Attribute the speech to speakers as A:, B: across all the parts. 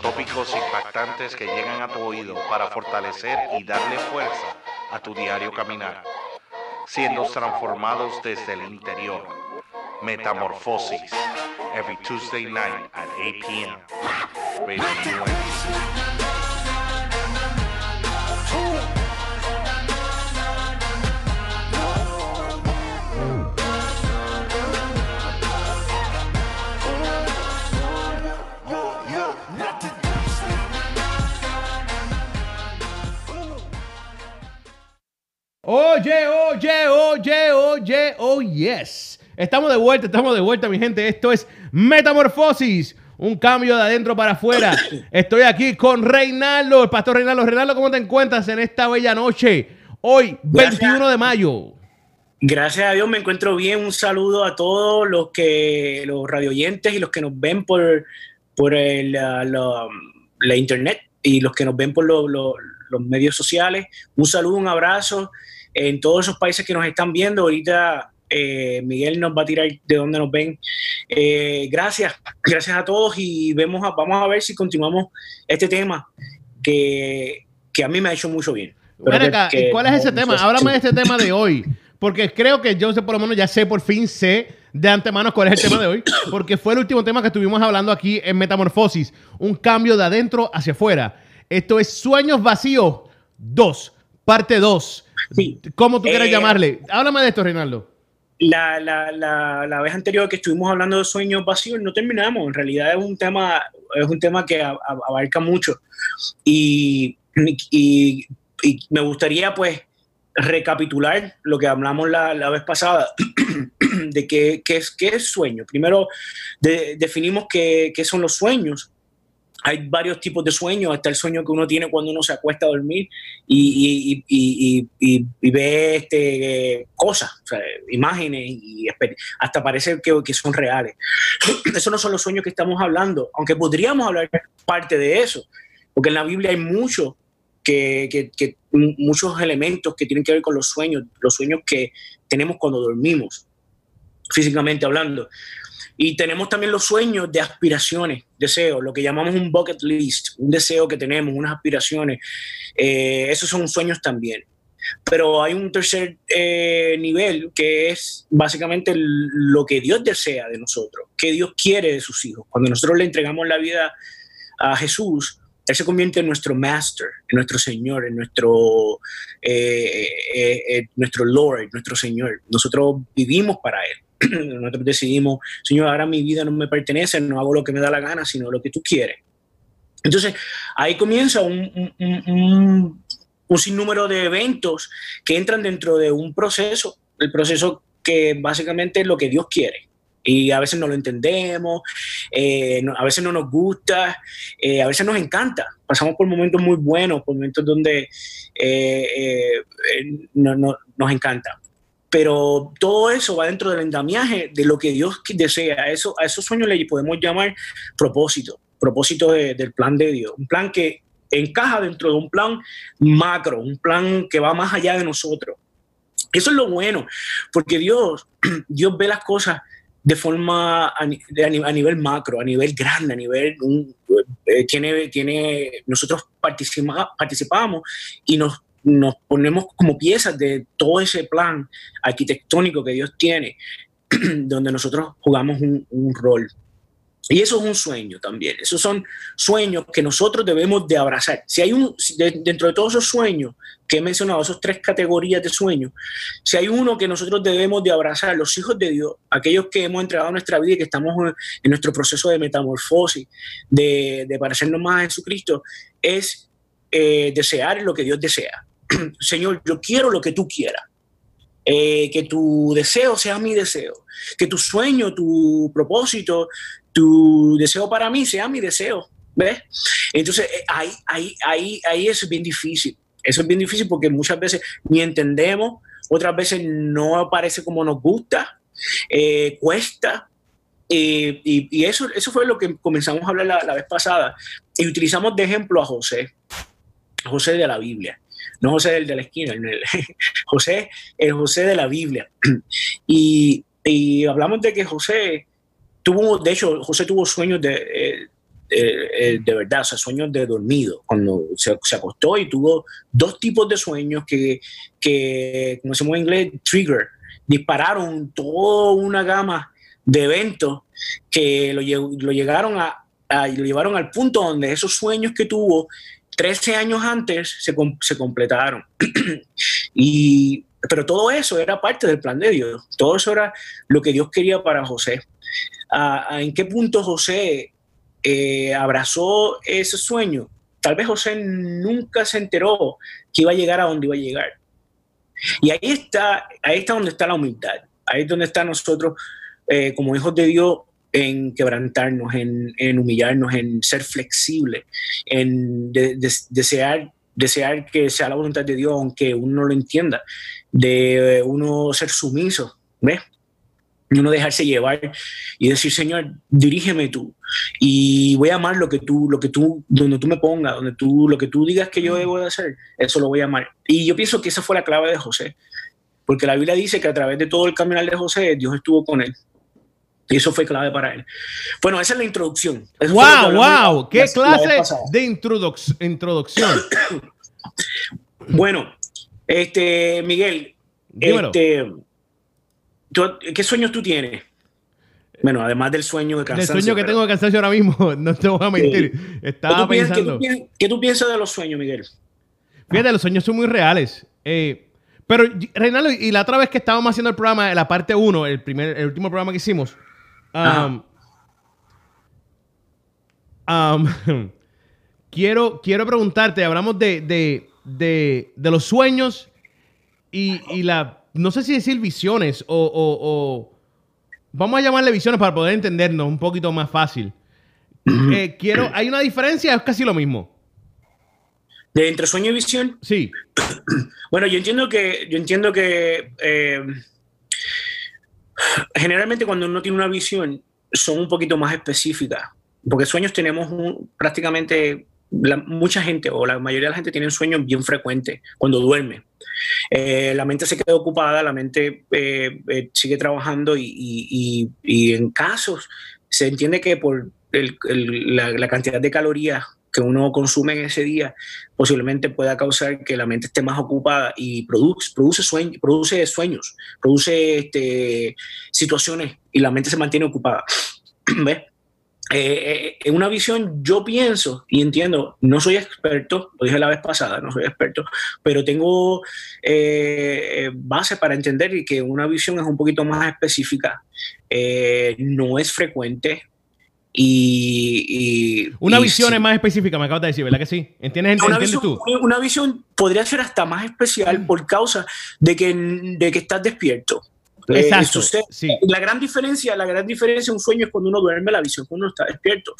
A: tópicos impactantes que llegan a tu oído para fortalecer y darle fuerza a tu diario caminar, siendo transformados desde el interior. Metamorfosis, every Tuesday night at 8 p.m. Radio
B: Oye, oye, oye, oye, oh yes. Estamos de vuelta, estamos de vuelta, mi gente. Esto es Metamorfosis, un cambio de adentro para afuera. Estoy aquí con Reinaldo, el pastor Reinaldo. Reinaldo, ¿cómo te encuentras en esta bella noche? Hoy,
C: Gracias.
B: 21 de mayo.
C: Gracias a Dios me encuentro bien. Un saludo a todos los que los radioyentes y los que nos ven por, por el, la, la- la internet y los que nos ven por lo- lo- los medios sociales. Un saludo, un abrazo en todos esos países que nos están viendo. Ahorita eh, Miguel nos va a tirar de donde nos ven. Eh, gracias, gracias a todos y vemos a- vamos a ver si continuamos este tema que, que a mí me ha hecho mucho bien.
B: Ven
C: Pero que-
B: acá,
C: que-
B: ¿y ¿cuál es ese tema? Háblame de este tema de hoy. Porque creo que yo sé, por lo menos ya sé, por fin sé de antemano cuál es el tema de hoy. Porque fue el último tema que estuvimos hablando aquí en Metamorfosis. Un cambio de adentro hacia afuera. Esto es Sueños Vacíos 2, parte 2.
C: Sí.
B: ¿Cómo tú quieres
C: Eh,
B: llamarle? Háblame de esto, Reinaldo.
C: la, la, la, la vez anterior que estuvimos hablando de sueños vacíos no terminamos. En realidad es un tema, es un tema que a- a- abarca mucho. Y, y, y me gustaría pues recapitular lo que hablamos la, la vez pasada de qué, qué es, qué es sueño. Primero de- definimos qué, qué son los sueños. Hay varios tipos de sueños. Está el sueño que uno tiene cuando uno se acuesta a dormir y, y- ve este, cosas, imágenes y hasta parece que, son reales. Esos no son los sueños que estamos hablando, aunque podríamos hablar parte de eso, porque en la Biblia hay mucho que, muchos elementos que tienen que ver con los sueños, los sueños que tenemos cuando dormimos, físicamente hablando. Y tenemos también los sueños de aspiraciones, deseos, lo que llamamos un bucket list, un deseo que tenemos, unas aspiraciones. Eh, esos son sueños también. Pero hay un tercer eh, nivel que es básicamente lo que Dios desea de nosotros, que Dios quiere de sus hijos. Cuando nosotros le entregamos la vida a Jesús, Él se convierte en nuestro master, en nuestro Señor, en nuestro, eh, nuestro Lord, nuestro Señor. Nosotros vivimos para Él. Nosotros decidimos, Señor, ahora mi vida no me pertenece, no hago lo que me da la gana, sino lo que tú quieres. Entonces, ahí comienza un, sinnúmero de eventos que entran dentro de un proceso, el proceso que básicamente es lo que Dios quiere. Y a veces no lo entendemos, eh, a veces no nos gusta, eh, a veces nos encanta. Pasamos por momentos muy buenos, por momentos donde eh, no- no- nos encanta. Pero todo eso va dentro del endamiaje de lo que Dios desea. A, eso, a esos sueños le podemos llamar propósito, propósito de- del plan de Dios. Un plan que encaja dentro de un plan macro, un plan que va más allá de nosotros. Eso es lo bueno, porque Dios, Dios ve las cosas de forma a, a ni- a nivel macro, a nivel grande, a nivel eh, tiene, tiene nosotros participa- participamos y nos, nos ponemos como piezas de todo ese plan arquitectónico que Dios tiene, donde nosotros jugamos un, rol. Y eso es un sueño también. Esos son sueños que nosotros debemos de abrazar. Si hay un, dentro de todos esos sueños que he mencionado, esos tres categorías de sueños, si hay uno que nosotros debemos de abrazar, los hijos de Dios, aquellos que hemos entregado nuestra vida y que estamos en, nuestro proceso de metamorfosis, de, de parecernos más a Jesucristo, es eh, desear lo que Dios desea. Señor, yo quiero lo que tú quieras. Eh, que tu deseo sea mi deseo, que tu sueño, tu propósito, tu deseo para mí sea mi deseo, ¿ves? Entonces, eh, ahí, ahí, ahí, ahí es bien difícil. Eso es bien difícil porque muchas veces ni entendemos, otras veces no parece como nos gusta, eh, cuesta. y eso, eso fue lo que comenzamos a hablar la, la vez pasada. Y utilizamos de ejemplo a José, José de la Biblia, no José del de la esquina, el- José, el José de la Biblia. Y, y hablamos de que José tuvo, de hecho, José tuvo sueños de, eh, de verdad, o sea, sueños de dormido, cuando se, se, acostó y tuvo dos tipos de sueños que, que como decimos en inglés, trigger, dispararon toda una gama de eventos que lo, lo llegaron a, lo llevaron al punto donde esos sueños que tuvo 13 años antes se, completaron. y, pero todo eso era parte del plan de Dios, todo eso era lo que Dios quería para José. ¿En qué punto José eh, abrazó ese sueño? Tal vez José nunca se enteró que iba a llegar a donde iba a llegar. Y ahí está, ahí está donde está la humildad, ahí es donde está nosotros eh, como hijos de Dios en quebrantarnos, en, humillarnos, en ser flexibles, en desear, desear que sea la voluntad de Dios, aunque uno no lo entienda, de uno ser sumiso, ¿ves? Uno dejarse llevar y decir, Señor, dirígeme tú. Y voy a amar lo que tú, lo que tú, donde tú me pongas, donde tú, lo que tú digas que yo debo de hacer, eso lo voy a amar. Y yo pienso que esa fue la clave de José. Porque la Biblia dice que a través de todo el caminar de José, Dios estuvo con él. Y eso fue clave para él. Bueno, esa es la introducción.
B: ¡Wow, wow! ¿Qué clase de introducción?
C: bueno, este, Miguel, este, ¿qué sueños tú tienes? Bueno, además del sueño de
B: cansancio. El sueño que tengo de cansancio ahora mismo, no te voy a mentir. Estaba
C: ¿Qué pensando. ¿qué tú, piensas de los sueños, Miguel?
B: Fíjate, los sueños son muy reales. Eh, pero, Reinaldo, y la otra vez que estábamos haciendo el programa, la parte 1, el, primer, el último programa que hicimos, um, um, quiero, quiero preguntarte, hablamos de, de, de, de los sueños y, y, la, no sé si decir visiones o, o, vamos a llamarle visiones para poder entendernos un poquito más fácil. Eh, quiero, ¿Hay una diferencia? Es casi lo mismo.
C: ¿De entre sueño y visión?
B: Sí.
C: Bueno, yo entiendo que, yo entiendo que eh, generalmente cuando uno tiene una visión son un poquito más específicas, porque sueños tenemos prácticamente mucha gente o la mayoría de la gente tiene sueños bien frecuentes cuando duerme. Eh, la mente se queda ocupada, la mente eh, sigue trabajando y, en casos se entiende que por la, cantidad de calorías que uno consume en ese día posiblemente pueda causar que la mente esté más ocupada y produce, produce, produce sueños, produce este, situaciones y la mente se mantiene ocupada. ¿Ves? Eh, en una visión yo pienso y entiendo, no soy experto, lo dije la vez pasada, no soy experto, pero tengo eh, base para entender que una visión es un poquito más específica, eh, no es frecuente, y,
B: una visión es más específica, me acabas de decir, ¿verdad que sí? ¿Entiendes,
C: una visión, tú? Una visión podría ser hasta más especial por causa de que, de que estás despierto.
B: Eh, Exacto.
C: La gran diferencia, la gran diferencia un sueño es cuando uno duerme, la visión cuando uno está despierto.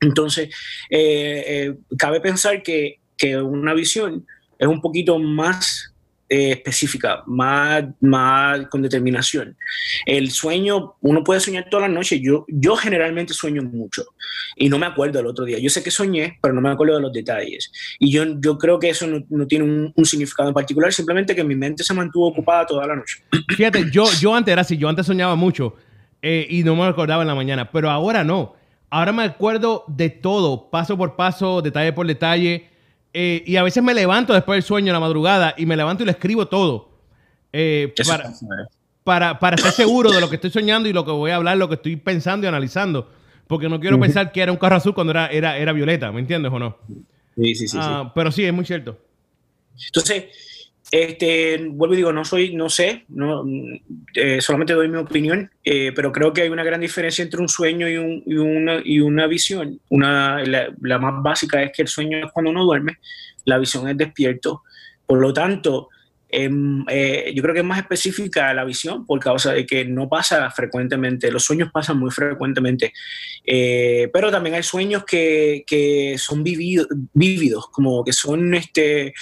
C: Entonces, eh, eh, cabe pensar que, que, una visión es un poquito más eh, específica, más, más con determinación. El sueño, uno puede soñar toda la noche. Yo, yo generalmente sueño mucho y no me acuerdo del otro día. Yo sé que soñé, pero no me acuerdo de los detalles. Y yo, yo creo que eso no, no tiene un, significado en particular, simplemente que mi mente se mantuvo ocupada toda la noche.
B: Fíjate, yo, yo antes era así, yo antes soñaba mucho eh, y no me acordaba en la mañana, pero ahora no. Ahora me acuerdo de todo, paso por paso, detalle por detalle. Eh, y a veces me levanto después del sueño en la madrugada y me levanto y le escribo todo. Eh, para, para, estar seguro de lo que estoy soñando y lo que voy a hablar, lo que estoy pensando y analizando. Porque no quiero pensar que era un carro azul cuando era, era, era violeta, ¿me entiendes o no?
C: Sí, sí, sí,
B: ah, Pero sí, es muy cierto.
C: Entonces, este, vuelvo y digo, no soy, no sé, no, eh, solamente doy mi opinión, eh, pero creo que hay una gran diferencia entre un sueño y, un, y, una, y una, visión. Una, la, la, más básica es que el sueño es cuando uno duerme, la visión es despierto. Por lo tanto, Em, eh, yo creo que es más específica la visión por causa de que no pasa frecuentemente, los sueños pasan muy frecuentemente, eh, pero también hay sueños que, que son vívidos, como que son este,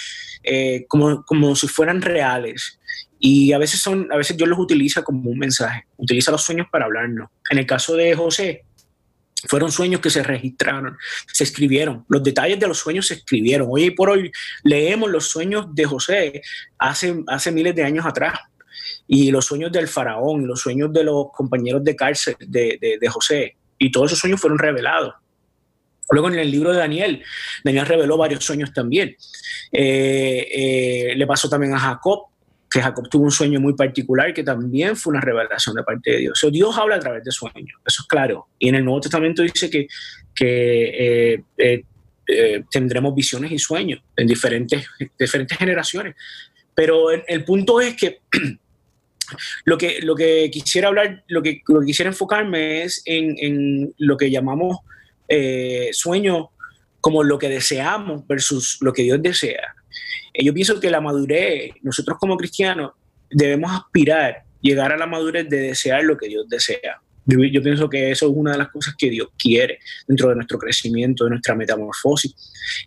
C: eh, como, como si fueran reales. Y a veces, son, a veces Dios los utiliza como un mensaje, utiliza los sueños para hablarnos. En el caso de José, fueron sueños que se registraron, se escribieron. Los detalles de los sueños se escribieron. Hoy por hoy leemos los sueños de José hace, hace miles de años atrás. Y los sueños del faraón, los sueños de los compañeros de cárcel de, de, José. Y todos esos sueños fueron revelados. Luego en el libro de Daniel, Daniel reveló varios sueños también. Eh, eh, le pasó también a Jacob, Jacob tuvo un sueño muy particular que también fue una revelación de parte de Dios. Dios habla a través de sueños, eso es claro. Y en el Nuevo Testamento dice que, que tendremos visiones y sueños en diferentes, diferentes generaciones. Pero el, punto es que lo que, quisiera hablar, lo que, lo que quisiera enfocarme es en, en lo que llamamos eh, sueño como lo que deseamos versus lo que Dios desea. Eh, yo pienso que la madurez, nosotros como cristianos debemos aspirar, llegar a la madurez de desear lo que Dios desea. Yo, pienso que eso es una de las cosas que Dios quiere dentro de nuestro crecimiento, de nuestra metamorfosis.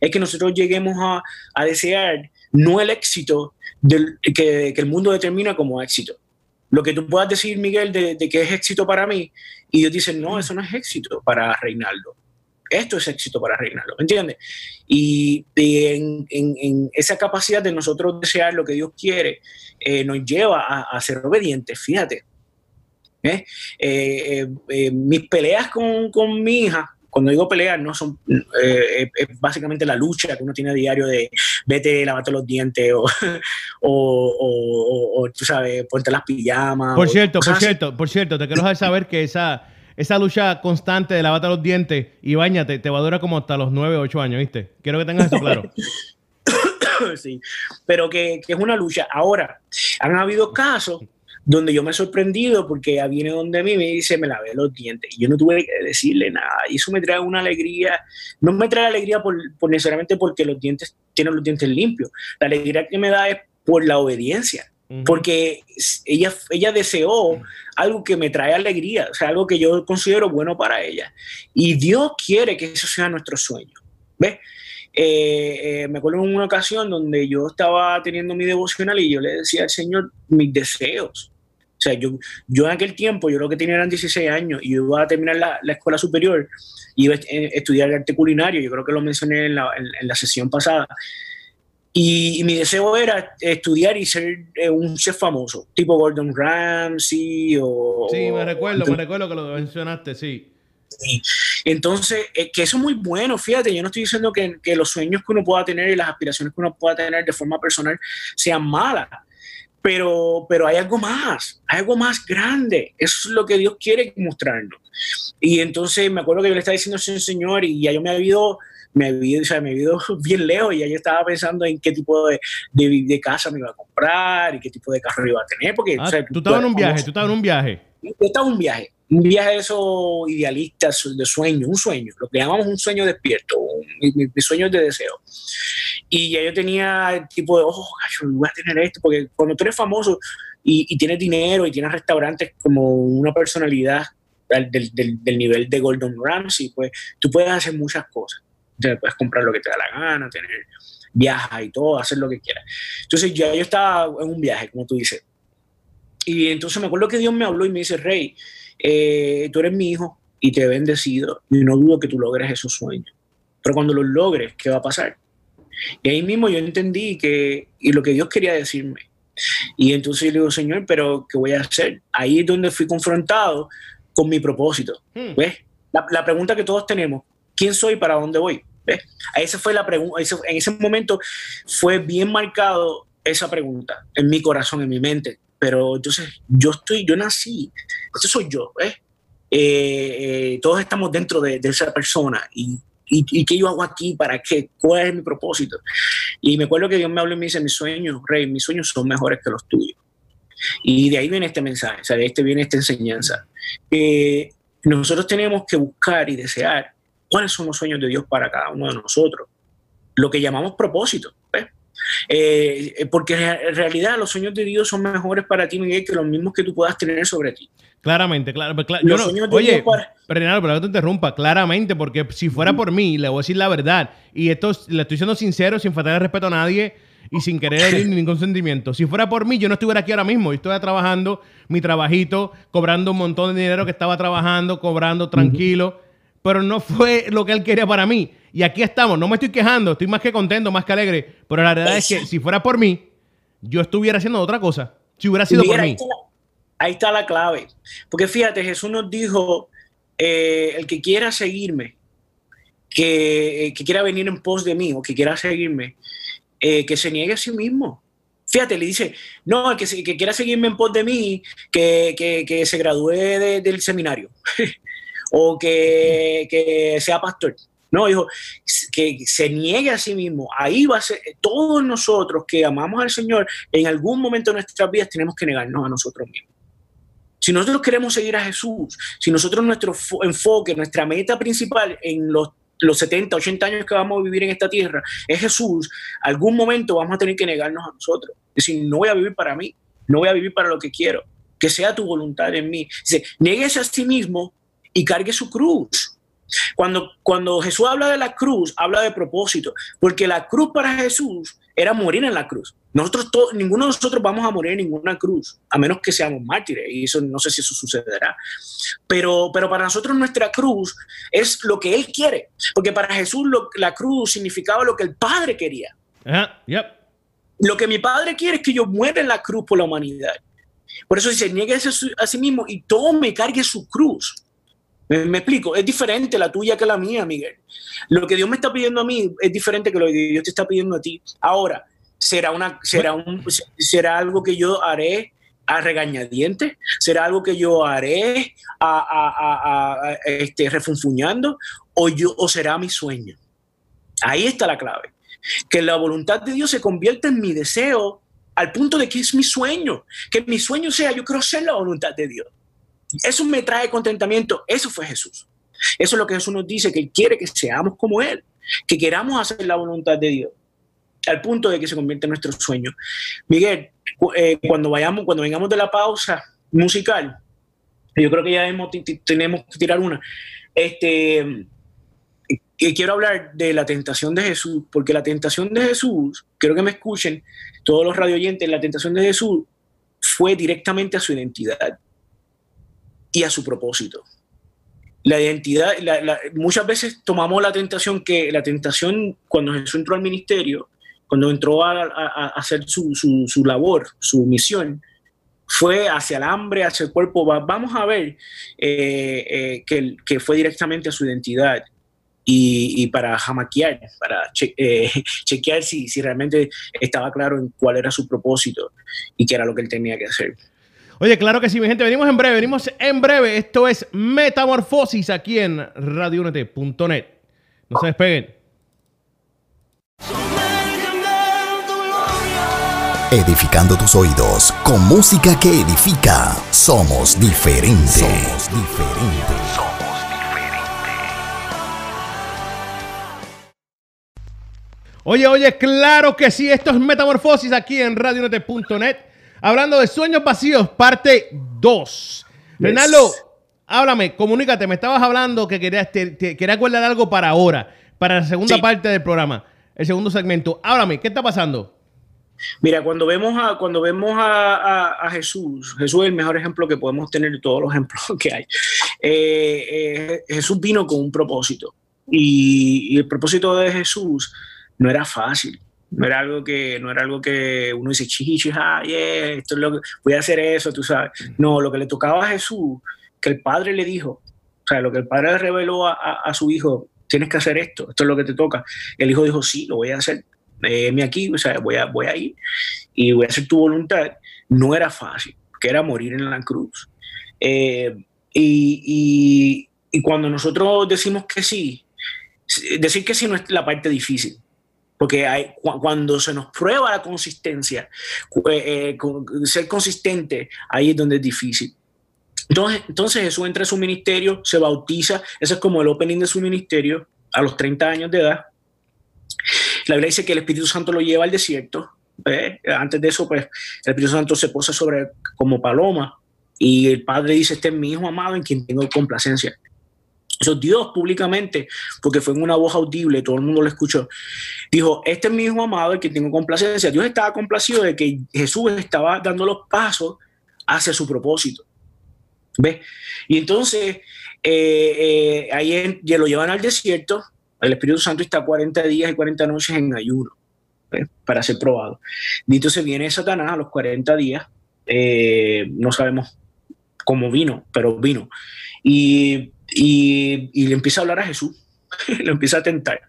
C: Es que nosotros lleguemos a, a desear no el éxito del, que, que, el mundo determina como éxito. Lo que tú puedas decir, Miguel, de, de, que es éxito para mí, y Dios dice, no, eso no es éxito para Reinaldo esto es éxito para reinarlo, ¿me entiendes? Y, en, esa capacidad de nosotros desear lo que Dios quiere, eh, nos lleva a, ser obedientes, fíjate. ¿eh? Eh, mis peleas con, con, mi hija, cuando digo peleas, no son es básicamente la lucha que uno tiene a diario de vete, lavate los dientes o, o, tú sabes, ponte las pijamas.
B: Por cierto, por cierto, por cierto, te quiero saber que esa esa lucha constante de lavarte los dientes y bañate te va a durar como hasta los 9 o 8 años, ¿viste? Quiero que tengas eso claro.
C: sí, pero que, es una lucha. Ahora, han habido casos donde yo me he sorprendido porque viene donde mí me dice me lavé los dientes y yo no tuve que decirle nada y eso me trae una alegría no me trae alegría por, necesariamente porque los dientes tienen los dientes limpios la alegría que me da es por la obediencia porque ella, ella deseó algo que me trae alegría, o sea, algo que yo considero bueno para ella. Y Dios quiere que eso sea nuestro sueño. ¿Ves? Eh, eh, me acuerdo en una ocasión donde yo estaba teniendo mi devocional y yo le decía al Señor mis deseos. O sea, yo, yo en aquel tiempo, yo lo que tenía eran 16 años y yo iba a terminar la, la escuela superior, iba a estudiar arte culinario, yo creo que lo mencioné en la, en la sesión pasada. Y, mi deseo era estudiar y ser eh, un chef famoso, tipo Gordon Ramsay o...
B: Sí, me recuerdo, me recuerdo que lo mencionaste, sí.
C: Entonces, eh, que eso es muy bueno, fíjate, yo no estoy diciendo que, que, los sueños que uno pueda tener y las aspiraciones que uno pueda tener de forma personal sean malas, pero, pero hay algo más, hay algo más grande, eso es lo que Dios quiere mostrarnos. Y entonces me acuerdo que yo le estaba diciendo al Señor y ya yo me había ido me había, o sea, me ido bien lejos y ya yo estaba pensando en qué tipo de, de, de, casa me iba a comprar y qué tipo de carro iba a tener. Porque,
B: ah, tú estabas en un viaje, tú estabas en un viaje.
C: Yo estaba en un viaje, un viaje de esos idealistas, de sueño, un sueño, lo que llamamos un sueño despierto, mis sueños de deseo. Y ya yo tenía el tipo de, oh, yo voy a tener esto, porque cuando tú eres famoso y, y tienes dinero y tienes restaurantes como una personalidad del, del, del, nivel de Gordon Ramsay, pues tú puedes hacer muchas cosas puedes comprar lo que te da la gana, tener viajes y todo, hacer lo que quieras. Entonces ya yo estaba en un viaje, como tú dices. Y entonces me acuerdo que Dios me habló y me dice, Rey, eh, tú eres mi hijo y te he bendecido y no dudo que tú logres esos sueños. Pero cuando los logres, ¿qué va a pasar? Y ahí mismo yo entendí que, y lo que Dios quería decirme. Y entonces yo le digo, Señor, pero ¿qué voy a hacer? Ahí es donde fui confrontado con mi propósito. Hmm. ¿Ves? La, la, pregunta que todos tenemos, ¿quién soy para dónde voy? Esa fue la pregunta, en ese momento fue bien marcado esa pregunta en mi corazón, en mi mente. Pero entonces yo estoy, yo nací, eso soy yo, ¿ves? Eh, eh, todos estamos dentro de, esa persona y, y, qué yo hago aquí, para qué, cuál es mi propósito. Y me acuerdo que Dios me habló y me dice, mis sueños, Rey, mis sueños son mejores que los tuyos. Y de ahí viene este mensaje, o sea, de este viene esta enseñanza. Eh, nosotros tenemos que buscar y desear cuáles son los sueños de Dios para cada uno de nosotros. Lo que llamamos propósito. Eh, eh, porque en realidad los sueños de Dios son mejores para ti, Miguel, que los mismos que tú puedas tener sobre ti.
B: Claramente, claro. Pues, los sueños de oye, para... pero que te interrumpa, claramente, porque si fuera por mí, le voy a decir la verdad, y esto le estoy siendo sincero, sin faltar el respeto a nadie y sin querer herir ningún sentimiento. Si fuera por mí, yo no estuviera aquí ahora mismo. Yo estoy trabajando mi trabajito, cobrando un montón de dinero que estaba trabajando, cobrando tranquilo pero no fue lo que él quería para mí. Y aquí estamos, no me estoy quejando, estoy más que contento, más que alegre, pero la verdad es que si fuera por mí, yo estuviera haciendo otra cosa. Si hubiera sido por mí.
C: ahí está la clave. Porque fíjate, Jesús nos dijo, eh, el que quiera seguirme, que, quiera venir en pos de mí o que quiera seguirme, eh, que se niegue a sí mismo. Fíjate, le dice, no, el que, que quiera seguirme en pos de mí, que, se gradúe del seminario o que, sea pastor. No, dijo, que se niegue a sí mismo. Ahí va a ser, todos nosotros que amamos al Señor, en algún momento de nuestras vidas tenemos que negarnos a nosotros mismos. Si nosotros queremos seguir a Jesús, si nosotros nuestro enfoque, nuestra meta principal en los los 70, 80 años que vamos a vivir en esta tierra es Jesús, algún momento vamos a tener que negarnos a nosotros. Es decir, no voy a vivir para mí, no voy a vivir para lo que quiero, que sea tu voluntad en mí. Dice, nieguese a sí mismo y cargue su cruz. Cuando, cuando Jesús habla de la cruz, habla de propósito, porque la cruz para Jesús era morir en la cruz. Nosotros, todos, ninguno de nosotros vamos a morir en ninguna cruz, a menos que seamos mártires, y eso no sé si eso sucederá. Pero, pero para nosotros nuestra cruz es lo que Él quiere, porque para Jesús la cruz significaba lo que el Padre quería. Lo que mi Padre quiere es que yo muera en la cruz por la humanidad. Por eso dice, niegue a sí mismo y tome y cargue su cruz. Me, explico, es diferente la tuya que la mía, Miguel. Lo que Dios me está pidiendo a mí es diferente que lo que Dios te está pidiendo a ti. Ahora, será, una, será, un, será algo que yo haré a regañadientes? ¿Será algo que yo haré a, este, refunfuñando? ¿O, yo, ¿O será mi sueño? Ahí está la clave. Que la voluntad de Dios se convierta en mi deseo al punto de que es mi sueño. Que mi sueño sea, yo quiero ser la voluntad de Dios. Eso me trae contentamiento. Eso fue Jesús. Eso es lo que Jesús nos dice, que quiere que seamos como Él, que queramos hacer la voluntad de Dios, al punto de que se convierta en nuestro sueño. Miguel, eh, cuando vayamos, cuando vengamos de la pausa musical, yo creo que ya tenemos que tirar una. Este, quiero hablar de la tentación de Jesús, porque la tentación de Jesús, quiero que me escuchen todos los radioyentes, la tentación de Jesús fue directamente a su identidad y a su propósito. La identidad, muchas veces tomamos la tentación que la tentación cuando Jesús entró al ministerio, cuando entró a, hacer su, su, labor, su misión, fue hacia el hambre, hacia el cuerpo. Vamos a ver eh, eh, que, que, fue directamente a su identidad y, para jamaquear, para eh, chequear si, si realmente estaba claro en cuál era su propósito y qué era lo que él tenía que hacer.
B: Oye, claro que sí, mi gente. Venimos en breve, venimos en breve. Esto es Metamorfosis aquí en radiounete.net. No se despeguen.
D: Edificando tus oídos con música que edifica. Somos diferentes. Somos diferentes. Somos diferentes.
B: Oye, oye, claro que sí. Esto es Metamorfosis aquí en radiounete.net. Hablando de sueños vacíos, parte 2. Renaldo, háblame, comunícate. Me estabas hablando que querías, te, quería acordar algo para ahora, para la segunda parte del programa, el segundo segmento. Háblame, ¿qué está pasando?
C: Mira, cuando vemos a, cuando vemos a, Jesús, Jesús es el mejor ejemplo que podemos tener de todos los ejemplos que hay. Eh, eh, Jesús vino con un propósito y, el propósito de Jesús no era fácil. No era algo que, no era algo que uno dice, chichi, ah, yeah, esto es lo que, voy a hacer eso, tú sabes. No, lo que le tocaba a Jesús, que el Padre le dijo, o sea, lo que el Padre le reveló a, su hijo, tienes que hacer esto, esto es lo que te toca. El hijo dijo, sí, lo voy a hacer, déjeme aquí, o sea, voy a, voy a ir y voy a hacer tu voluntad. No era fácil, que era morir en la cruz. Eh, y, y, y cuando nosotros decimos que sí, decir que sí no es la parte difícil porque hay, cuando se nos prueba la consistencia, eh, eh, ser consistente, ahí es donde es difícil. Entonces, entonces Jesús entra en su ministerio, se bautiza, ese es como el opening de su ministerio a los 30 años de edad. La Biblia dice que el Espíritu Santo lo lleva al desierto. Antes de eso, pues el Espíritu Santo se posa sobre como paloma y el Padre dice, este es mi Hijo amado en quien tengo complacencia. Eso Dios públicamente, porque fue en una voz audible, todo el mundo lo escuchó, dijo, este es mi hijo amado, el que tengo complacencia. Dios estaba complacido de que Jesús estaba dando los pasos hacia su propósito. ¿Ves? Y entonces, eh, eh, ahí ya lo llevan al desierto, el Espíritu Santo está 40 días y 40 noches en ayuno para ser probado. Y entonces viene Satanás a los 40 días, eh, no sabemos cómo vino, pero vino. Y y, le empieza a hablar a Jesús. lo empieza a tentar.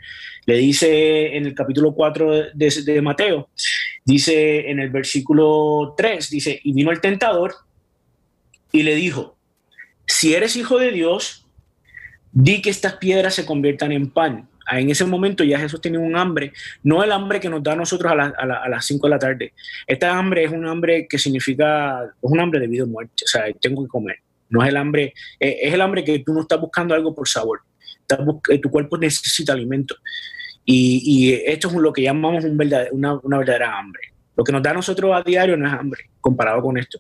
C: Le dice en el capítulo 4 de, Mateo, dice en el versículo 3, dice, y vino el tentador y le dijo, si eres hijo de Dios, di que estas piedras se conviertan en pan. Ah, en ese momento ya Jesús tenía un hambre, no el hambre que nos da a nosotros a, las 5 de la tarde. Esta hambre es un hambre que significa, es un hambre de vida o muerte, o sea, tengo que comer. No es el hambre, eh, es el hambre que tú no estás buscando algo por sabor. Eh, tu cuerpo necesita alimento. Y, esto es lo que llamamos un una, verdadera hambre. Lo que nos da a nosotros a diario no es hambre, comparado con esto.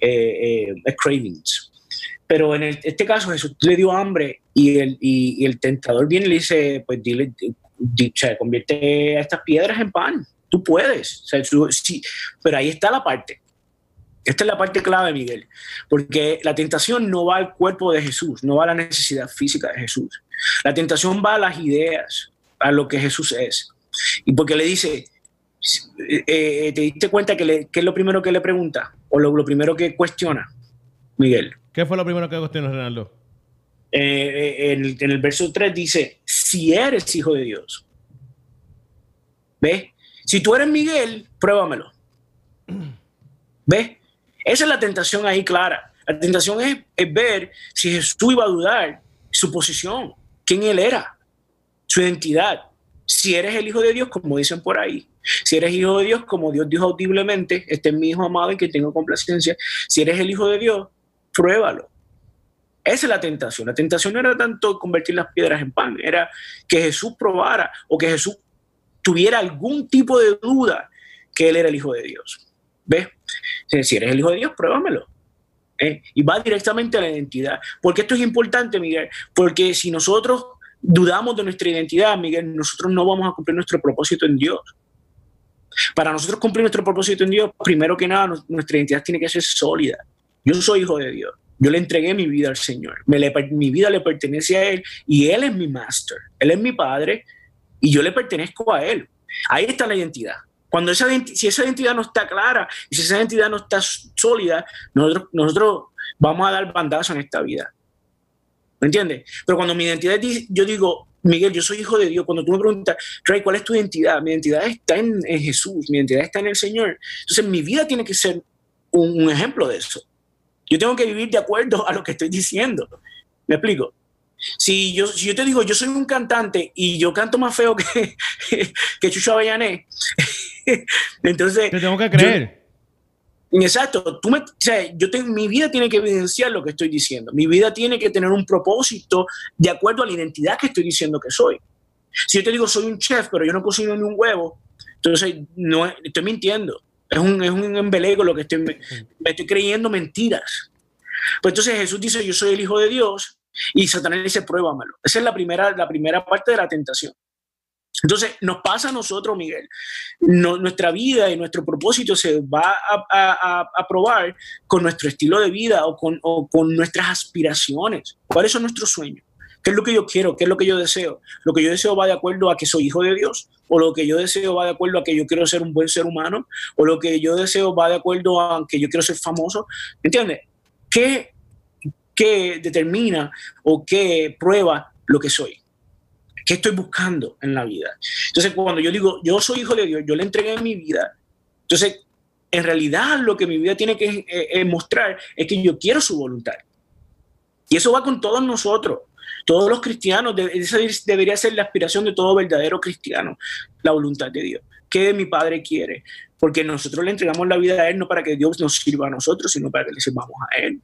C: Eh, es cravings. Pero en este caso Jesús le dio hambre y el, tentador viene y le dice, pues dile, convierte estas piedras en pan. Tú puedes. pero ahí está la parte. Esta es la parte clave, Miguel, porque la tentación no va al cuerpo de Jesús, no va a la necesidad física de Jesús. La tentación va a las ideas, a lo que Jesús es. Y porque le dice, eh, eh, ¿te diste cuenta que, es lo primero que le pregunta? ¿O lo, lo primero que cuestiona, Miguel?
B: ¿Qué fue lo primero que cuestionó Ronaldo?
C: Eh, en, el, verso 3 dice, si eres hijo de Dios. ¿Ves? Si tú eres Miguel, pruébamelo. ¿Ves? Esa es la tentación ahí clara. La tentación es, ver si Jesús iba a dudar su posición, quién él era, su identidad. Si eres el hijo de Dios, como dicen por ahí. Si eres hijo de Dios, como Dios dijo audiblemente, este es mi hijo amado y que tengo complacencia. Si eres el hijo de Dios, pruébalo. Esa es la tentación. La tentación no era tanto convertir las piedras en pan, era que Jesús probara o que Jesús tuviera algún tipo de duda que Él era el Hijo de Dios. ¿Ves? Si eres el Hijo de Dios, pruébamelo. ¿Eh? Y va directamente a la identidad. Porque esto es importante, Miguel, porque si nosotros dudamos de nuestra identidad, Miguel, nosotros no vamos a cumplir nuestro propósito en Dios. Para nosotros cumplir nuestro propósito en Dios, primero que nada, nuestra identidad tiene que ser sólida. Yo soy hijo de Dios. Yo le entregué mi vida al Señor. mi vida le pertenece a Él y Él es mi master. Él es mi padre y yo le pertenezco a Él. Ahí está la identidad. Cuando esa, si esa identidad no está clara y si esa identidad no está sólida, nosotros, nosotros vamos a dar bandazo en esta vida. ¿Me entiendes? Pero cuando mi identidad, yo digo, Miguel, yo soy hijo de Dios. Cuando tú me preguntas, Ray, ¿cuál es tu identidad? Mi identidad está en, Jesús, mi identidad está en el Señor. Entonces mi vida tiene que ser un ejemplo de eso. Yo tengo que vivir de acuerdo a lo que estoy diciendo. ¿Me explico? Si yo, si yo te digo, yo soy un cantante y yo canto más feo que, que Chucho Avellané, entonces...
B: Te tengo que creer.
C: exacto. Tú me, o sea, yo tengo, mi vida tiene que evidenciar lo que estoy diciendo. Mi vida tiene que tener un propósito de acuerdo a la identidad que estoy diciendo que soy. Si yo te digo, soy un chef, pero yo no cocino ni un huevo, entonces no estoy mintiendo. Es un, es un embelego lo que estoy, me, estoy creyendo mentiras. Pues entonces Jesús dice, yo soy el Hijo de Dios, y Satanás dice, pruébamelo. Esa es la primera, la primera parte de la tentación. Entonces, nos pasa a nosotros, Miguel. nuestra vida y nuestro propósito se va a, probar con nuestro estilo de vida o con, o con nuestras aspiraciones. ¿Cuáles son nuestros sueños? ¿Qué es lo que yo quiero? ¿Qué es lo que yo deseo? ¿Lo que yo deseo va de acuerdo a que soy hijo de Dios? ¿O lo que yo deseo va de acuerdo a que yo quiero ser un buen ser humano? ¿O lo que yo deseo va de acuerdo a que yo quiero ser famoso? ¿Entiendes? ¿Qué, qué determina o qué prueba lo que soy? ¿Qué estoy buscando en la vida? Entonces, cuando yo digo, yo soy hijo de Dios, yo le entregué mi vida, entonces, en realidad lo que mi vida tiene que eh, eh, mostrar es que yo quiero su voluntad. Y eso va con todos nosotros. Todos los cristianos, esa debería ser la aspiración de todo verdadero cristiano, la voluntad de Dios. ¿Qué mi Padre quiere? Porque nosotros le entregamos la vida a Él no para que Dios nos sirva a nosotros, sino para que le sirvamos a Él.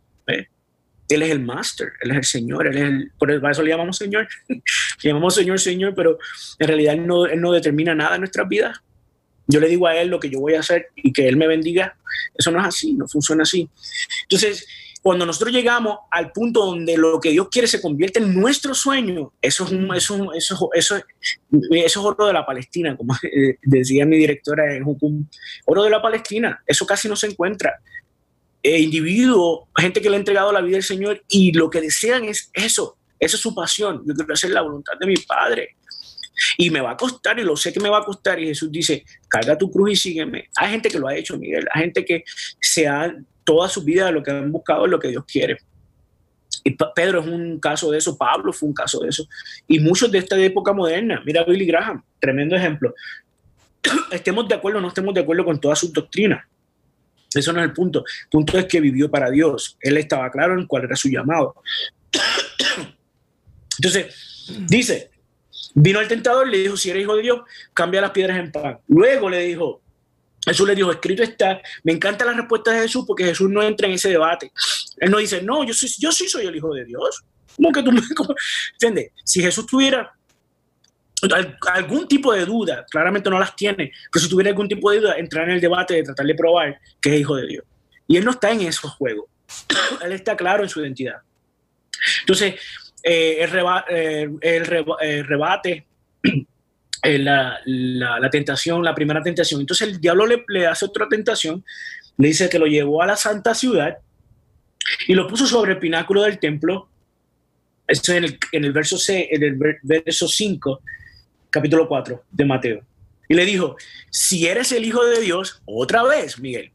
C: Él es el máster, Él es el Señor, Él es el, por eso le llamamos Señor. le llamamos Señor, Señor, pero en realidad él no, determina nada en nuestras vidas. Yo le digo a Él lo que yo voy a hacer y que Él me bendiga. Eso no es así, no funciona así. Entonces, cuando nosotros llegamos al punto donde lo que Dios quiere se convierte en nuestro sueño, eso es, eso, eso, eso, es oro de la Palestina, como decía mi directora en Jucum, oro de la Palestina, eso casi no se encuentra. Eh, individuos, gente que le ha entregado la vida al Señor y lo que desean es eso, esa es su pasión, yo quiero hacer la voluntad de mi Padre. Y me va a costar, y lo sé que me va a costar. Y Jesús dice, carga tu cruz y sígueme. Hay gente que lo ha hecho, Miguel. Hay gente que se ha toda su vida lo que han buscado es lo que Dios quiere. Y Pedro es un caso de eso, Pablo fue un caso de eso, y muchos de esta época moderna. Mira Billy Graham, tremendo ejemplo. Estemos de acuerdo o no estemos de acuerdo con todas sus doctrinas. Eso no es el punto. El punto es que vivió para Dios. Él estaba claro en cuál era su llamado. Entonces, dice, vino el tentador, le dijo, si eres hijo de Dios, cambia las piedras en pan. Luego le dijo, Jesús le dijo, escrito está, me encanta la respuesta de Jesús porque Jesús no entra en ese debate. Él no dice, no, yo, yo sí soy el hijo de Dios. ¿Cómo que tú me... ¿Entiendes? Si Jesús tuviera algún tipo de duda, claramente no las tiene, pero si tuviera algún tipo de duda, entrar en el debate de tratar de probar que es hijo de Dios. Y él no está en esos juegos. él está claro en su identidad. Entonces, eh, el, eh, el, rebate la, la, tentación, la primera tentación. Entonces el diablo le, le, hace otra tentación, le dice que lo llevó a la santa ciudad y lo puso sobre el pináculo del templo. Esto en el, en el verso, C, en el verso 5, capítulo 4 de Mateo. Y le dijo, si eres el Hijo de Dios, otra vez, Miguel.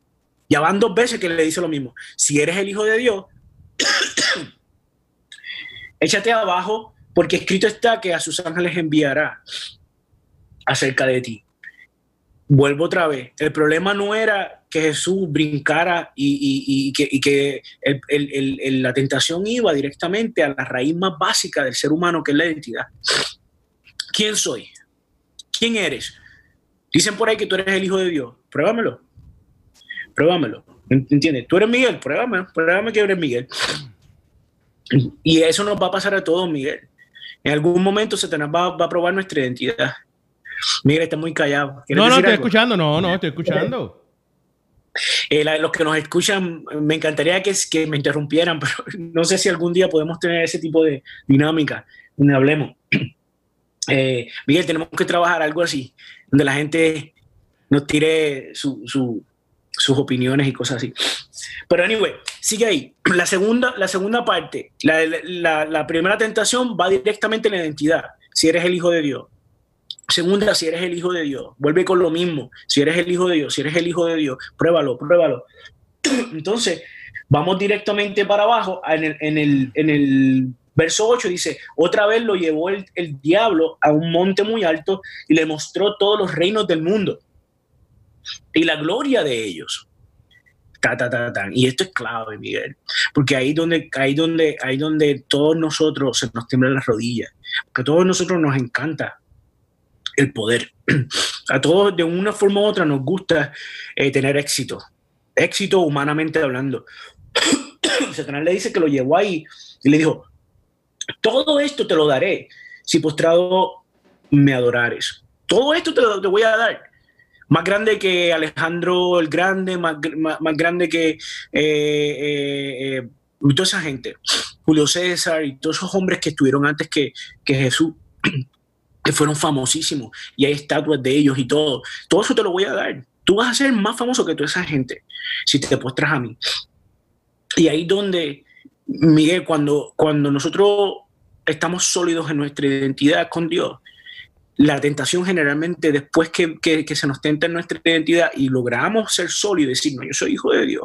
C: Ya van dos veces que le dice lo mismo. Si eres el Hijo de Dios, échate abajo, porque escrito está que a sus ángeles enviará acerca de ti. Vuelvo otra vez. El problema no era que Jesús brincara y, que, la tentación iba directamente a la raíz más básica del ser humano, que es la identidad. ¿Quién soy? ¿Quién eres? Dicen por ahí que tú eres el Hijo de Dios. Pruébamelo. Pruébamelo. ¿Entiendes? Tú eres Miguel. Pruébame. Pruébame que eres Miguel. Y eso nos va a pasar a todos, Miguel. En algún momento Satanás va, va a probar nuestra identidad. Miguel está muy callado.
B: No, no, estoy escuchando, no, no, estoy escuchando.
C: Eh, los que nos escuchan, me encantaría que, que me interrumpieran, pero no sé si algún día podemos tener ese tipo de dinámica donde hablemos. Eh, Miguel, tenemos que trabajar algo así, donde la gente nos tire sus opiniones y cosas así. Pero anyway, sigue ahí. La segunda, la segunda parte, la, la primera tentación va directamente en la identidad, si eres el hijo de Dios. Segunda, si eres el hijo de Dios, vuelve con lo mismo. Si eres el hijo de Dios, si eres el hijo de Dios, pruébalo, pruébalo. Entonces, vamos directamente para abajo. En el, en el verso 8 dice, otra vez lo llevó el, el, diablo a un monte muy alto y le mostró todos los reinos del mundo y la gloria de ellos. Ta, ta, ta, ta. Y esto es clave, Miguel, porque ahí donde, ahí donde, ahí donde todos nosotros se nos tiemblan las rodillas, porque a todos nosotros nos encanta el poder. A todos de una forma u otra nos gusta eh, tener éxito, éxito humanamente hablando. Satanás le dice que lo llevó ahí y le dijo, todo esto te lo daré si postrado me adorares. Todo esto te lo te voy a dar. Más grande que Alejandro el Grande, más, más, grande que eh, eh, eh, toda esa gente, Julio César y todos esos hombres que estuvieron antes que, que Jesús que fueron famosísimos y hay estatuas de ellos y todo. Todo eso te lo voy a dar. Tú vas a ser más famoso que toda esa gente si te postras a mí. Y ahí donde, Miguel, cuando, cuando nosotros estamos sólidos en nuestra identidad con Dios, la tentación generalmente después que, que, se nos tenta en nuestra identidad y logramos ser sólidos y decir, no, yo soy hijo de Dios,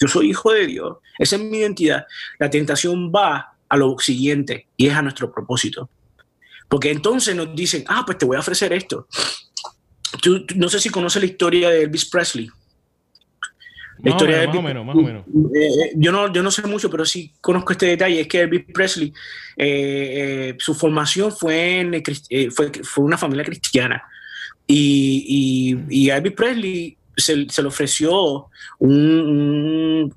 C: yo soy hijo de Dios, esa es mi identidad, la tentación va a lo siguiente y es a nuestro propósito. Porque entonces nos dicen, ah, pues te voy a ofrecer esto. No sé si conoces la historia de Elvis Presley.
B: La historia de más o menos, más o menos.
C: Eh, eh, yo, no, yo no sé mucho, pero sí conozco este detalle. Es que Elvis Presley, eh, su formación fue, en, fue, fue, una familia cristiana. Y, y, y Elvis Presley se, le ofreció un,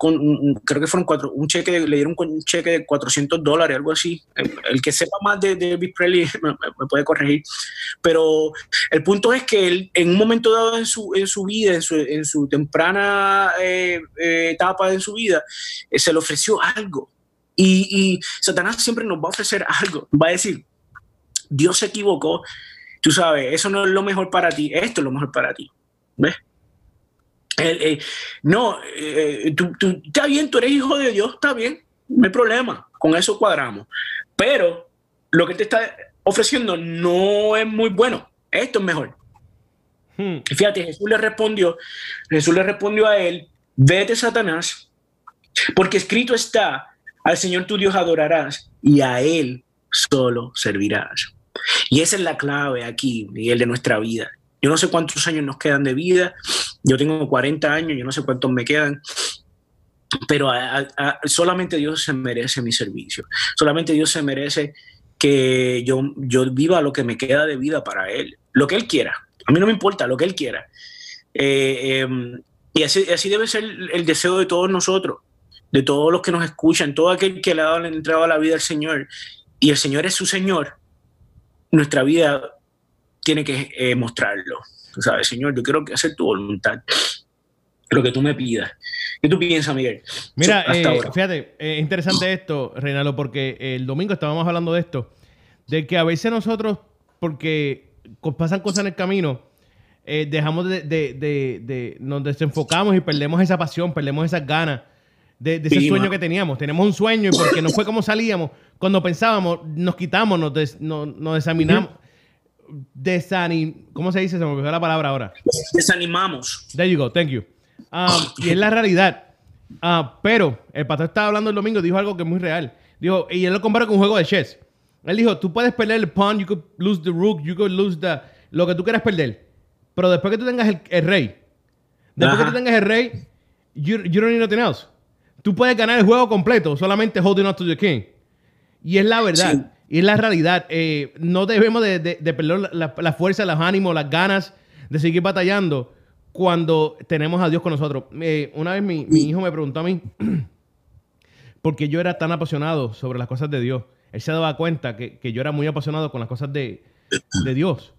C: creo que fueron cuatro, un cheque, le dieron un cheque de 400 dólares, algo así. El, que sepa más de, de Elvis Presley me, puede corregir. Pero el punto es que él, en un momento dado en su, en su vida, en su, en su temprana eh, eh, etapa de su vida, eh, se le ofreció algo. Y, y Satanás siempre nos va a ofrecer algo. Va a decir, Dios se equivocó. Tú sabes, eso no es lo mejor para ti, esto es lo mejor para ti. ¿Ves? Eh, no, eh, tú, está bien, tú eres hijo de Dios, está bien, no hay problema, con eso cuadramos. Pero lo que te está ofreciendo no es muy bueno, esto es mejor. Hmm. Fíjate, Jesús le respondió, Jesús le respondió a él, vete Satanás, porque escrito está, Al Señor tu Dios adorarás y a Él solo servirás. Y esa es la clave aquí, Miguel, de nuestra vida. Yo no sé cuántos años nos quedan de vida, yo tengo 40 años, yo no sé cuántos me quedan, pero solamente Dios se merece mi servicio, solamente Dios se merece que yo, yo viva lo que me queda de vida para Él, lo que Él quiera, a mí no me importa, lo que Él quiera. Eh, em, y así, debe ser el deseo de todos nosotros, de todos los que nos escuchan, todo aquel que le ha entrado a la vida al Señor, y el Señor es su Señor, nuestra vida tiene que eh, mostrarlo. Tú sabes, Señor, yo quiero hacer tu voluntad, lo que tú me pidas. ¿Qué tú piensas, Miguel?
B: Mira, eh, fíjate, es interesante esto, Reinaldo, porque el domingo estábamos hablando de esto, de que a veces nosotros, porque pasan cosas en el camino, eh, dejamos de, de, de, nos desenfocamos y perdemos esa pasión, perdemos esas ganas de, ese sueño que teníamos. Tenemos un sueño y porque no fue como salíamos, cuando pensábamos, nos quitamos, nos, nos, examinamos. Desanim ¿Cómo se dice? Se me olvidó la palabra ahora.
C: Desanimamos.
B: There you go, thank you. Um, y es la realidad. Uh, pero el pastor estaba hablando el domingo, dijo algo que es muy real. Dijo, y él lo compara con un juego de chess. Él dijo, tú puedes perder el pawn, you could lose the rook, you could lose the... Lo que tú quieras perder. Pero después que tú tengas el, rey, después que tú tengas el rey, you, you don't need nothing else. Tú puedes ganar el juego completo solamente holding on to the king. Y es la verdad. Y es la realidad. Eh, no debemos de, perder la, fuerza, los ánimos, las ganas de seguir batallando cuando tenemos a Dios con nosotros. Eh, una vez mi, hijo me preguntó a mí por qué yo era tan apasionado sobre las cosas de Dios. Él se daba cuenta que, yo era muy apasionado con las cosas de, Dios.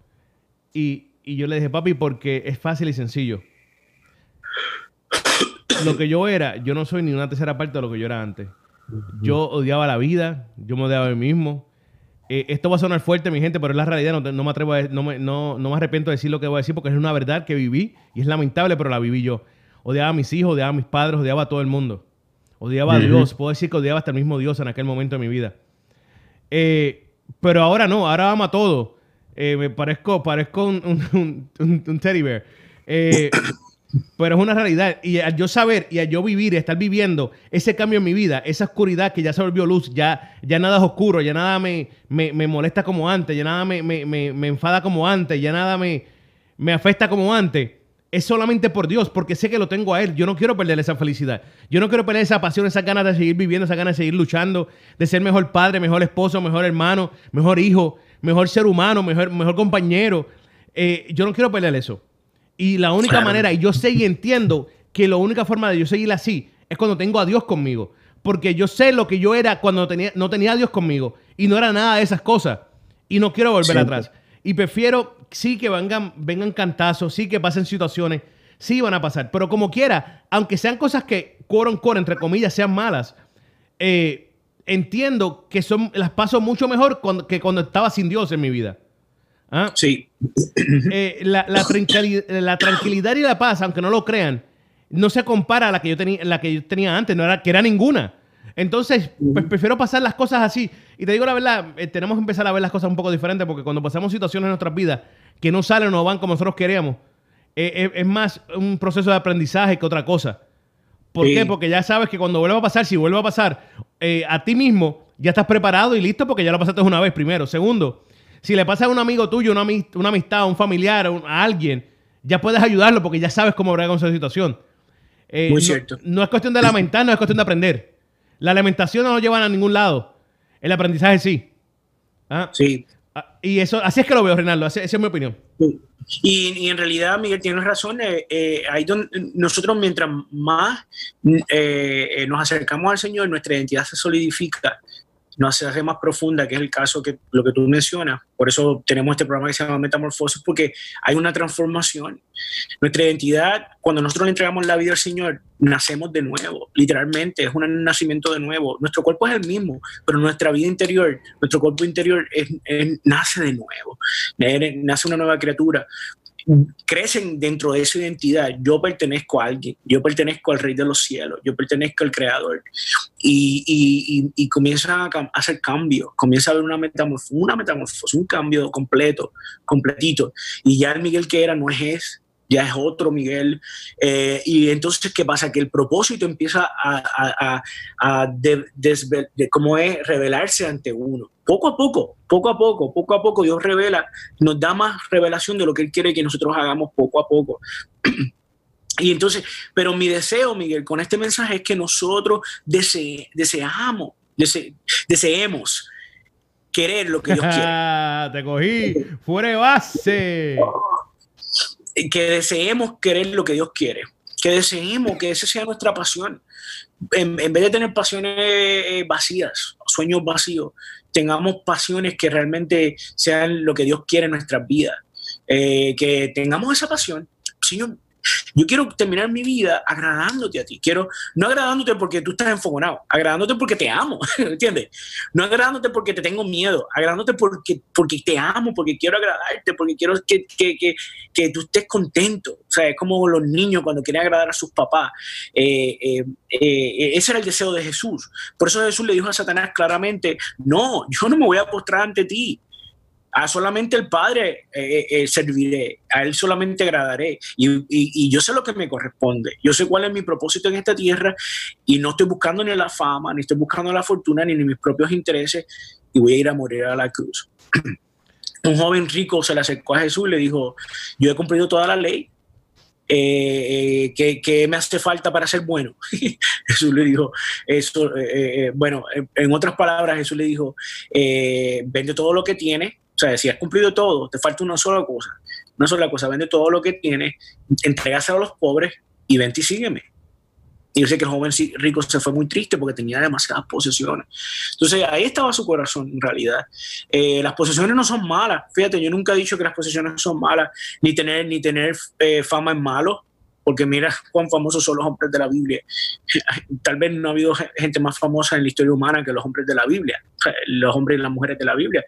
B: Y, y yo le dije, papi, porque es fácil y sencillo. Lo que yo era, yo no soy ni una tercera parte de lo que yo era antes. Yo odiaba la vida, yo me odiaba a mí mismo. Eh, esto va a sonar fuerte, mi gente, pero es la realidad. No, me atrevo a, no me, no, me arrepiento de decir lo que voy a decir porque es una verdad que viví y es lamentable, pero la viví yo. Odiaba a mis hijos, odiaba a mis padres, odiaba a todo el mundo. Odiaba a Dios. Puedo decir que odiaba hasta el mismo Dios en aquel momento de mi vida. Eh, pero ahora no, ahora amo a todo. Eh, me parezco, parezco un, un teddy bear. Pero es una realidad. Y al yo saber y al yo vivir y estar viviendo ese cambio en mi vida, esa oscuridad que ya se volvió luz, ya, ya nada es oscuro, ya nada me, me, molesta como antes, ya nada me, me, enfada como antes, ya nada me, me afecta como antes, es solamente por Dios, porque sé que lo tengo a Él. Yo no quiero perder esa felicidad. Yo no quiero perder esa pasión, esas ganas de seguir viviendo, esas ganas de seguir luchando, de ser mejor padre, mejor esposo, mejor hermano, mejor hijo, mejor ser humano, mejor, mejor compañero. Eh, yo no quiero perder eso. Y la única manera, y yo sé y entiendo que la única forma de yo seguir así es cuando tengo a Dios conmigo. Porque yo sé lo que yo era cuando tenía, no tenía a Dios conmigo. Y no era nada de esas cosas. Y no quiero volver atrás. Y prefiero, sí que vengan, vengan cantazos, sí que pasen situaciones, sí van a pasar. Pero como quiera, aunque sean cosas que, quote core, entre comillas, sean malas, eh, entiendo que son, las paso mucho mejor que cuando estaba sin Dios en mi vida.
C: ¿Ah? Sí.
B: Eh, la, tranquilidad, y la paz, aunque no lo crean, no se compara a la que yo tenía, la que yo tenía antes, no era, que era ninguna. Entonces, pues prefiero pasar las cosas así. Y te digo la verdad, eh, tenemos que empezar a ver las cosas un poco diferentes porque cuando pasamos situaciones en nuestras vidas que no salen o no van como nosotros queremos, eh, es más un proceso de aprendizaje que otra cosa. ¿Por qué? Porque ya sabes que cuando vuelva a pasar, si vuelve a pasar, a ti mismo ya estás preparado y listo porque ya lo pasaste una vez primero. Segundo, si le pasa a un amigo tuyo, una, una amistad, a un familiar, a, alguien, ya puedes ayudarlo porque ya sabes cómo bregar con esa situación.
C: Eh, Muy cierto.
B: No es cuestión de lamentar, no es cuestión de aprender. La lamentación no nos lleva a ningún lado. El aprendizaje sí.
C: ¿Ah? Sí.
B: Ah, y eso, así es que lo veo, Renaldo. Esa, es mi opinión.
C: Y, en realidad, Miguel, tienes razón. Eh, eh, donde nosotros, mientras más eh, nos acercamos al Señor, nuestra identidad se solidifica no se hace más profunda, que es el caso que lo que tú mencionas. Por eso tenemos este programa que se llama Metamorfosis, porque hay una transformación. Nuestra identidad, cuando nosotros le entregamos la vida al Señor, nacemos de nuevo, literalmente, es un nacimiento de nuevo. Nuestro cuerpo es el mismo, pero nuestra vida interior, nuestro cuerpo interior nace de nuevo, nace una nueva criatura crecen dentro de esa identidad. Yo pertenezco a alguien, yo pertenezco al Rey de los cielos, yo pertenezco al Creador. Y, y, y, comienzan a hacer cambios, comienza a haber una metamorfosis, una metamorfosis, un cambio completo, completito. Y ya el Miguel que era no es ese, ya es otro Miguel. Eh, y entonces, ¿qué pasa? Que el propósito empieza a, a, de, cómo es revelarse ante uno. Poco a poco, poco a poco, poco a poco Dios revela, nos da más revelación de lo que Él quiere que nosotros hagamos poco a poco. Y entonces, pero mi deseo, Miguel, con este mensaje es que nosotros deseamos, deseemos querer lo que Dios quiere.
B: Te cogí, fuera de base.
C: Que deseemos querer lo que Dios quiere. Que deseemos que esa sea nuestra pasión. En, vez de tener pasiones eh, vacías, sueños vacíos, tengamos pasiones que realmente sean lo que Dios quiere en nuestras vidas. Eh, que tengamos esa pasión. Señor, yo quiero terminar mi vida agradándote a ti. Quiero, no agradándote porque tú estás enfogonado, agradándote porque te amo, ¿entiendes? No agradándote porque te tengo miedo, agradándote porque, porque te amo, porque quiero agradarte, porque quiero que, que, que, que tú estés contento. O sea, es como los niños cuando quieren agradar a sus papás. Eh, eh, eh, ese era el deseo de Jesús. Por eso Jesús le dijo a Satanás claramente, no, yo no me voy a postrar ante ti a solamente el Padre eh, eh, serviré, a Él solamente agradaré. Y, yo sé lo que me corresponde. Yo sé cuál es mi propósito en esta tierra y no estoy buscando ni la fama, ni estoy buscando la fortuna, ni, mis propios intereses y voy a ir a morir a la cruz. Un joven rico se le acercó a Jesús y le dijo, yo he cumplido toda la ley, eh, ¿qué, me hace falta para ser bueno? Jesús le dijo, eso, bueno, en, otras palabras, Jesús le dijo, vende todo lo que tienes, o sea, si has cumplido todo, te falta una sola cosa. Una sola cosa, vende todo lo que tienes, entregáselo a los pobres y vente y sígueme. Y yo sé que el joven rico se fue muy triste porque tenía demasiadas posesiones. Entonces ahí estaba su corazón en realidad. Eh, las posesiones no son malas. Fíjate, yo nunca he dicho que las posesiones son malas, ni tener, ni tener eh, fama es malo porque mira cuán famosos son los hombres de la Biblia. Tal vez no ha habido gente más famosa en la historia humana que los hombres de la Biblia. Los hombres y las mujeres de la Biblia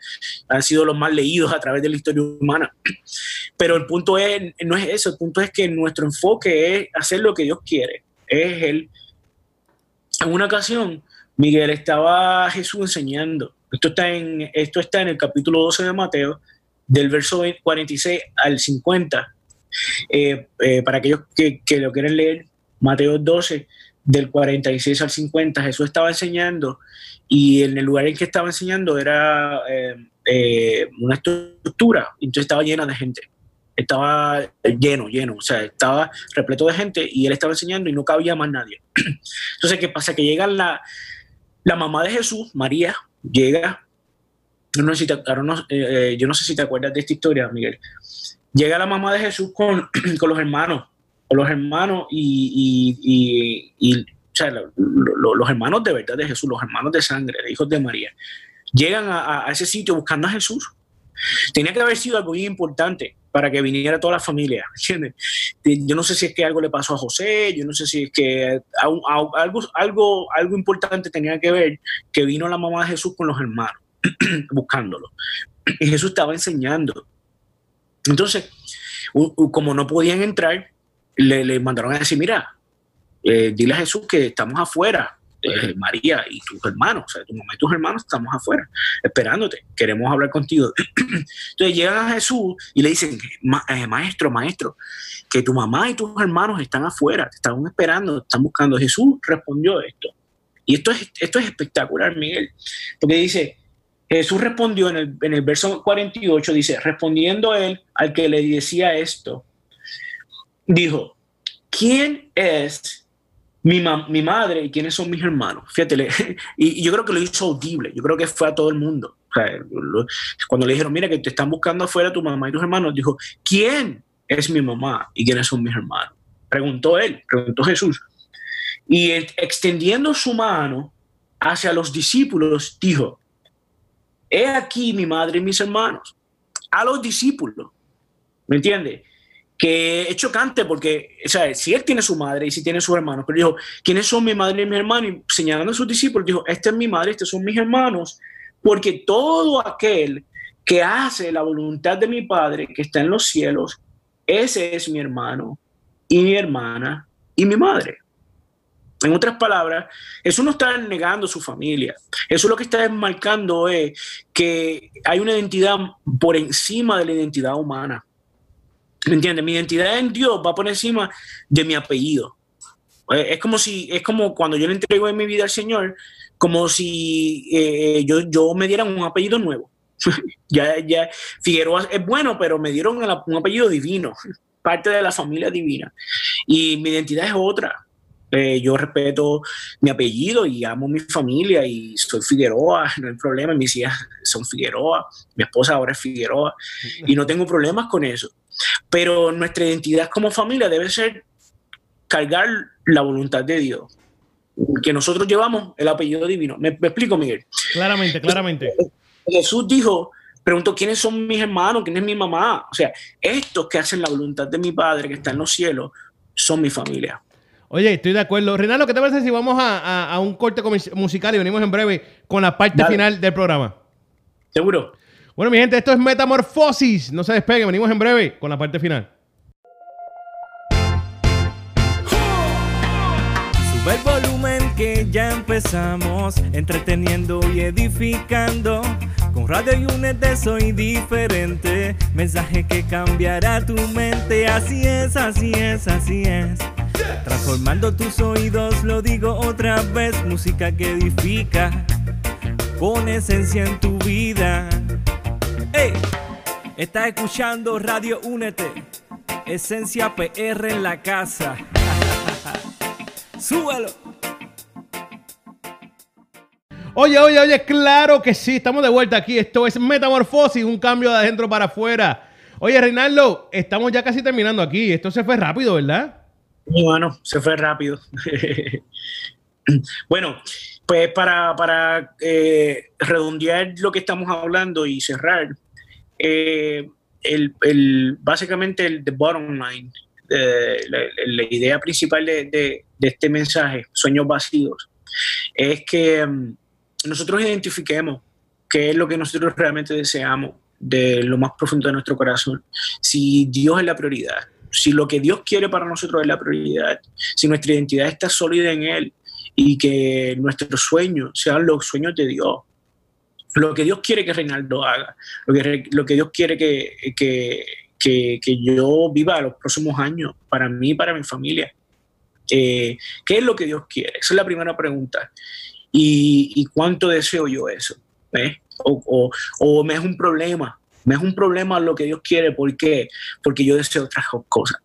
C: han sido los más leídos a través de la historia humana. Pero el punto es, no es eso, el punto es que nuestro enfoque es hacer lo que Dios quiere. Es el. En una ocasión, Miguel estaba Jesús enseñando. Esto está en, esto está en el capítulo 12 de Mateo, del verso 46 al 50 eh, eh, para aquellos que, lo quieren leer, Mateo 12, del 46 al 50, Jesús estaba enseñando y en el lugar en que estaba enseñando era eh, una estructura, entonces estaba llena de gente. Estaba lleno, lleno, o sea, estaba repleto de gente y él estaba enseñando y no cabía más nadie. Entonces, ¿qué pasa? Que llega la, mamá de Jesús, María, llega, no, si yo no sé si te acuerdas de esta historia, Miguel, llega la mamá de Jesús con, con los hermanos, los hermanos y, y, los hermanos de verdad de Jesús, los hermanos de sangre, hijos de María, llegan a, ese sitio buscando a Jesús. Tenía que haber sido algo muy importante para que viniera toda la familia, ¿entiendes? Yo no sé si es que algo le pasó a José, yo no sé si es que algo, algo, algo importante tenía que ver que vino la mamá de Jesús con los hermanos buscándolo. Y Jesús estaba enseñando entonces, como no podían entrar, le, mandaron a decir, mira, eh, dile a Jesús que estamos afuera, eh, María y tus hermanos, o sea, tu mamá y tus hermanos estamos afuera, esperándote, queremos hablar contigo. Entonces llegan a Jesús y le dicen, eh, maestro, maestro, que tu mamá y tus hermanos están afuera, te están esperando, te están buscando. Jesús respondió esto. Y esto es, esto es espectacular, Miguel, porque dice, Jesús respondió en el, en el verso 48, dice, respondiendo él al que le decía esto, dijo, ¿quién es mi, mi madre y quiénes son mis hermanos? Fíjate, y, yo creo que lo hizo audible, yo creo que fue a todo el mundo. cuando le dijeron, mira, que te están buscando afuera tu mamá y tus hermanos, dijo, ¿quién es mi mamá y quiénes son mis hermanos? Preguntó él, preguntó Jesús. Y extendiendo su mano hacia los discípulos, dijo, he aquí mi madre y mis hermanos, a los discípulos, ¿me entiende? Que es chocante porque, o sea, si él tiene su madre y si tiene sus hermanos, pero dijo, ¿quiénes son mi madre y mi hermano? Y señalando a sus discípulos, dijo, esta es mi madre, estos son mis hermanos, porque todo aquel que hace la voluntad de mi Padre que está en los cielos, ese es mi hermano y mi hermana y mi madre. En otras palabras, eso no está negando su familia. Eso lo que está marcando es que hay una identidad por encima de la identidad humana. ¿Me entiendes? Mi identidad en Dios va por encima de mi apellido. Eh, Es como si, es como cuando yo le entrego en mi vida al Señor, como si eh, yo, yo me dieran un apellido nuevo. ya, ya, Figueroa es bueno, pero me dieron un apellido divino, parte de la familia divina. Y mi identidad es otra. Eh, yo respeto mi apellido y amo mi familia y soy Figueroa, no hay problema, mis hijas son Figueroa, mi esposa ahora es Figueroa y no tengo problemas con eso. Pero nuestra identidad como familia debe ser cargar la voluntad de Dios, que nosotros llevamos el apellido divino. ¿Me, me explico, Miguel?
B: Claramente, claramente.
C: Jesús dijo, preguntó, ¿quiénes son mis hermanos? ¿Quién es mi mamá? O sea, estos que hacen la voluntad de mi Padre que está en los cielos son mi familia.
B: Oye, estoy de acuerdo. Reinaldo, ¿qué te parece si vamos a, a- a un corte musical y venimos en breve con la parte
C: Dale.
B: final del programa?
C: ¿Seguro?
B: Bueno, mi gente, esto es Metamorfosis. No se despeguen, venimos en breve con la parte final.
E: Sube el volumen que ya empezamos, entreteniendo y edificando. Con Radio y Únete soy diferente, mensaje que cambiará tu mente. Así es, así es, así es. Transformando tus oídos, lo digo otra vez, música que edifica, con esencia en tu vida. ¡Ey! Estás escuchando Radio Únete, esencia PR en la casa. Súbalo.
B: Oye, oye, oye, claro que sí, estamos de vuelta aquí. Esto es Metamorfosis, un cambio de adentro para afuera. Oye, Reinaldo, estamos ya casi terminando aquí. Esto se fue rápido, ¿verdad?
C: Bueno, se fue rápido. bueno, pues para, eh, redondear lo que estamos hablando y cerrar, eh, básicamente el bottom line, eh, la, idea principal de este mensaje, Sueños Vacíos, es que mm, nosotros identifiquemos qué es lo que nosotros realmente deseamos de lo más profundo de nuestro corazón. Si Dios es la prioridad, si lo que Dios quiere para nosotros es la prioridad, si nuestra identidad está sólida en Él y que nuestros sueños sean los sueños de Dios, lo que Dios quiere que Reinaldo haga, lo que, lo que Dios quiere que, yo viva los próximos años, para mí y para mi familia. Eh, ¿Qué es lo que Dios quiere? Esa es la primera pregunta. ¿Y, cuánto deseo yo eso? ¿Eh? O- o me es un problema, me es un problema lo que Dios quiere, ¿por? Porque yo deseo otras cosas.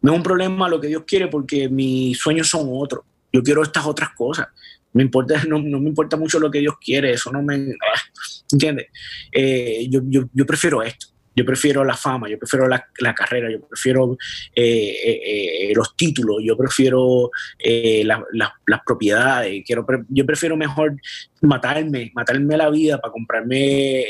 C: Me es un problema lo que Dios quiere porque mis sueños son otros. Yo quiero estas otras cosas. Me importa, no, no me importa mucho lo que Dios quiere, eso no me... ah, ¿Entiendes? Eh, yo, yo, yo prefiero esto. Yo prefiero la fama, yo prefiero la, carrera, yo prefiero eh, eh, eh, los títulos, yo prefiero la- la- las propiedades, quiero, yo prefiero mejor matarme, matarme la vida para comprarme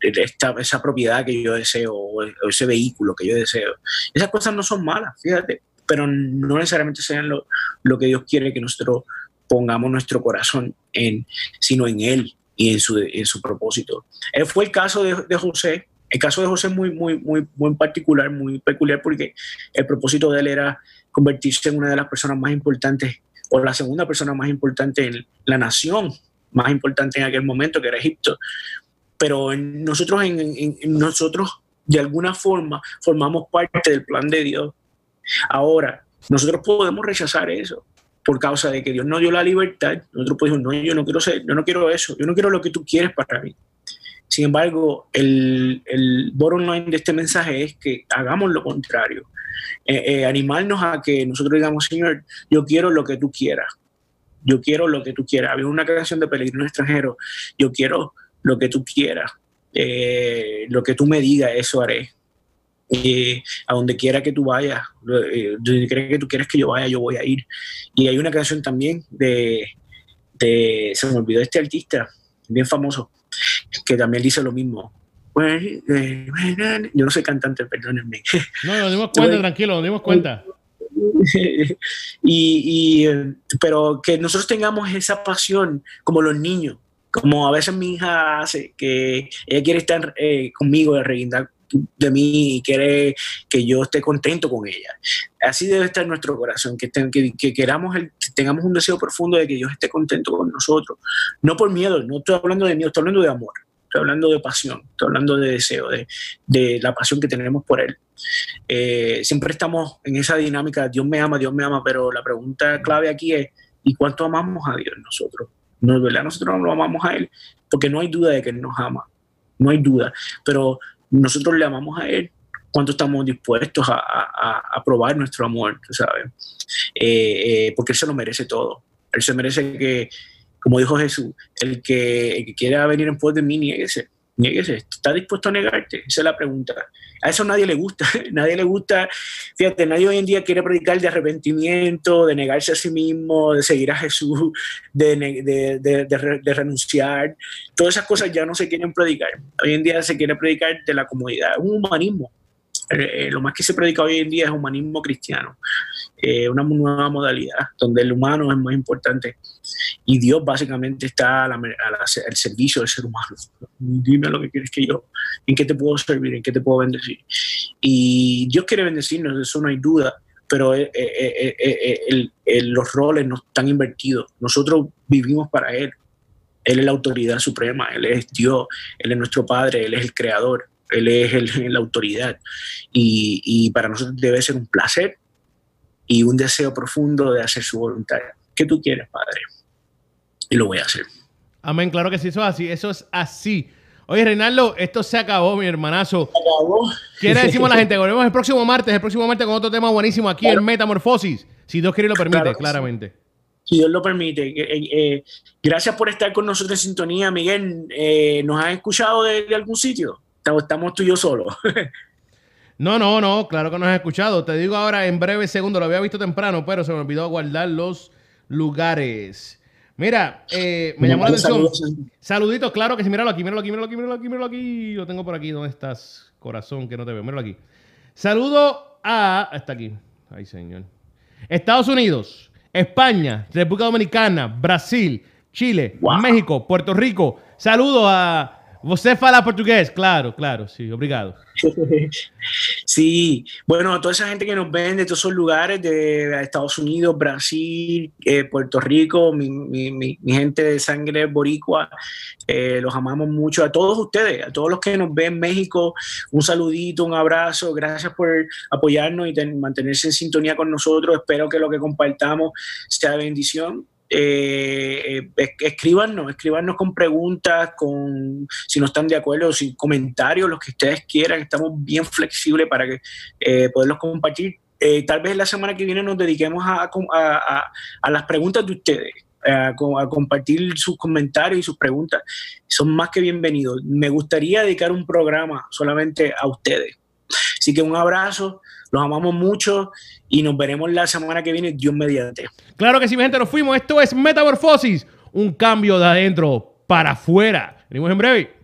C: esta- esa propiedad que yo deseo o, o ese vehículo que yo deseo. Esas cosas no son malas, fíjate, pero no necesariamente sean lo, lo que Dios quiere que nosotros pongamos nuestro corazón en, sino en Él y en su, en su propósito. Eh, fue el caso de, de José. El caso de José es muy, muy, muy, muy particular, muy peculiar, porque el propósito de él era convertirse en una de las personas más importantes o la segunda persona más importante en la nación más importante en aquel momento, que era Egipto. Pero en nosotros, en- en nosotros, de alguna forma, formamos parte del plan de Dios. Ahora, nosotros podemos rechazar eso por causa de que Dios nos dio la libertad. Nosotros podemos, no, yo no quiero ser, yo no quiero eso, yo no quiero lo que tú quieres para mí. Sin embargo, el, el bottom line de este mensaje es que hagamos lo contrario. Eh, eh, animarnos a que nosotros digamos, Señor, yo quiero lo que tú quieras. Yo quiero lo que tú quieras. Había una canción de Peregrino Extranjero. Yo quiero lo que tú quieras. Eh, lo que tú me digas, eso haré. Eh, a donde quiera que tú vayas, eh, donde quiera que tú quieras que yo vaya, yo voy a ir. Y hay una canción también de, de se me olvidó este artista, bien famoso, que también dice lo mismo. Yo no soy cantante, perdónenme.
B: No, nos dimos cuenta, tranquilo, nos dimos cuenta.
C: y, y, eh, pero que nosotros tengamos esa pasión como los niños, como a veces mi hija hace, que ella quiere estar eh, conmigo, de reguindar de mí y quiere que yo esté contento con ella. Así debe estar nuestro corazón, que, estén- que, que queramos el- tengamos un deseo profundo de que Dios esté contento con nosotros. No por miedo, no estoy hablando de miedo, estoy hablando de amor. estoy hablando de pasión, estoy hablando de deseo, de, de la pasión que tenemos por Él. Eh, siempre estamos en esa dinámica, Dios me ama, Dios me ama, pero la pregunta clave aquí es, ¿y cuánto amamos a Dios nosotros? No verdad, nosotros no lo amamos a Él, porque no hay duda de que Él nos ama, no hay duda, pero nosotros le amamos a Él, cuánto estamos dispuestos a, a, probar nuestro amor, ¿sabes? Eh, eh, porque Él se lo merece todo, Él se merece que, como dijo Jesús, el que, el que quiera venir en pos de mí, nieguese, nieguese, ¿está dispuesto a negarte? Esa es la pregunta. A eso nadie le gusta, nadie le gusta, fíjate, nadie hoy en día quiere predicar de arrepentimiento, de negarse a sí mismo, de seguir a Jesús, de, renunciar, todas esas cosas ya no se quieren predicar. Hoy en día se quiere predicar de la comodidad, un humanismo. Eh, lo más que se predica hoy en día es humanismo cristiano, eh, una nueva modalidad donde el humano es más importante y Dios básicamente está al servicio del ser humano. Dime lo que quieres que yo, en qué te puedo servir, en qué te puedo bendecir. Y Dios quiere bendecirnos, eso no hay duda, pero eh, eh, eh, los roles no están invertidos. Nosotros vivimos para Él. Él es la autoridad suprema, Él es Dios, Él es nuestro Padre, Él es el Creador, Él es la autoridad. Y, y para nosotros debe ser un placer y un deseo profundo de hacer su voluntad. ¿Qué tú quieres, Padre? Y lo voy a hacer.
B: Amén, claro que sí, eso es así, eso es así. Oye, Reinaldo, esto se acabó, mi hermanazo.
C: Se acabó.
B: ¿Qué le decimos a la gente? Volvemos el próximo martes, el próximo martes con otro tema buenísimo aquí
C: Claro.
B: en Metamorfosis. Si Dios quiere y lo permite,
C: Claro que sí.
B: claramente.
C: Si Dios lo permite. Eh, eh, gracias por estar con nosotros en sintonía, Miguel. Eh, ¿Nos has escuchado de, de algún sitio? Estamos, estamos tú y yo solos.
B: No, no, no, claro que nos has escuchado. Te digo ahora en breve segundo, lo había visto temprano, pero se me olvidó guardar los lugares. Mira, eh, me llamó la atención.
C: Saludos.
B: Saluditos, claro que sí, míralo aquí, míralo aquí, míralo aquí, míralo aquí, míralo aquí. Lo tengo por aquí. ¿Dónde estás, corazón? Que no te veo. Míralo aquí. Saludo a. Está aquí. Ay, señor. Estados Unidos, España, República Dominicana, Brasil, Chile,
C: Wow.
B: México, Puerto Rico. Saludo a. Você fala portugués, claro, claro, sí, obrigado.
C: Sí, bueno, toda esa gente que nos ven de todos esos lugares, de Estados Unidos, Brasil, eh, Puerto Rico, mi, mi- mi- mi gente de sangre boricua, eh, los amamos mucho. A todos ustedes, a todos los que nos ven en México, un saludito, un abrazo, gracias por apoyarnos y ten- mantenerse en sintonía con nosotros. Espero que lo que compartamos sea de bendición. Eh, es- escríbanos, escríbanos con preguntas, con si no están de acuerdo, sin comentarios, los que ustedes quieran. Estamos bien flexibles para que, eh, poderlos compartir. Eh, tal vez la semana que viene nos dediquemos a, a- las preguntas de ustedes, a compartir sus comentarios y sus preguntas. Son más que bienvenidos. Me gustaría dedicar un programa solamente a ustedes. Así que un abrazo, los amamos mucho y nos veremos la semana que viene, Dios mediante.
B: Claro que sí, mi gente, nos fuimos. Esto es Metamorfosis, un cambio de adentro para afuera. Venimos en breve.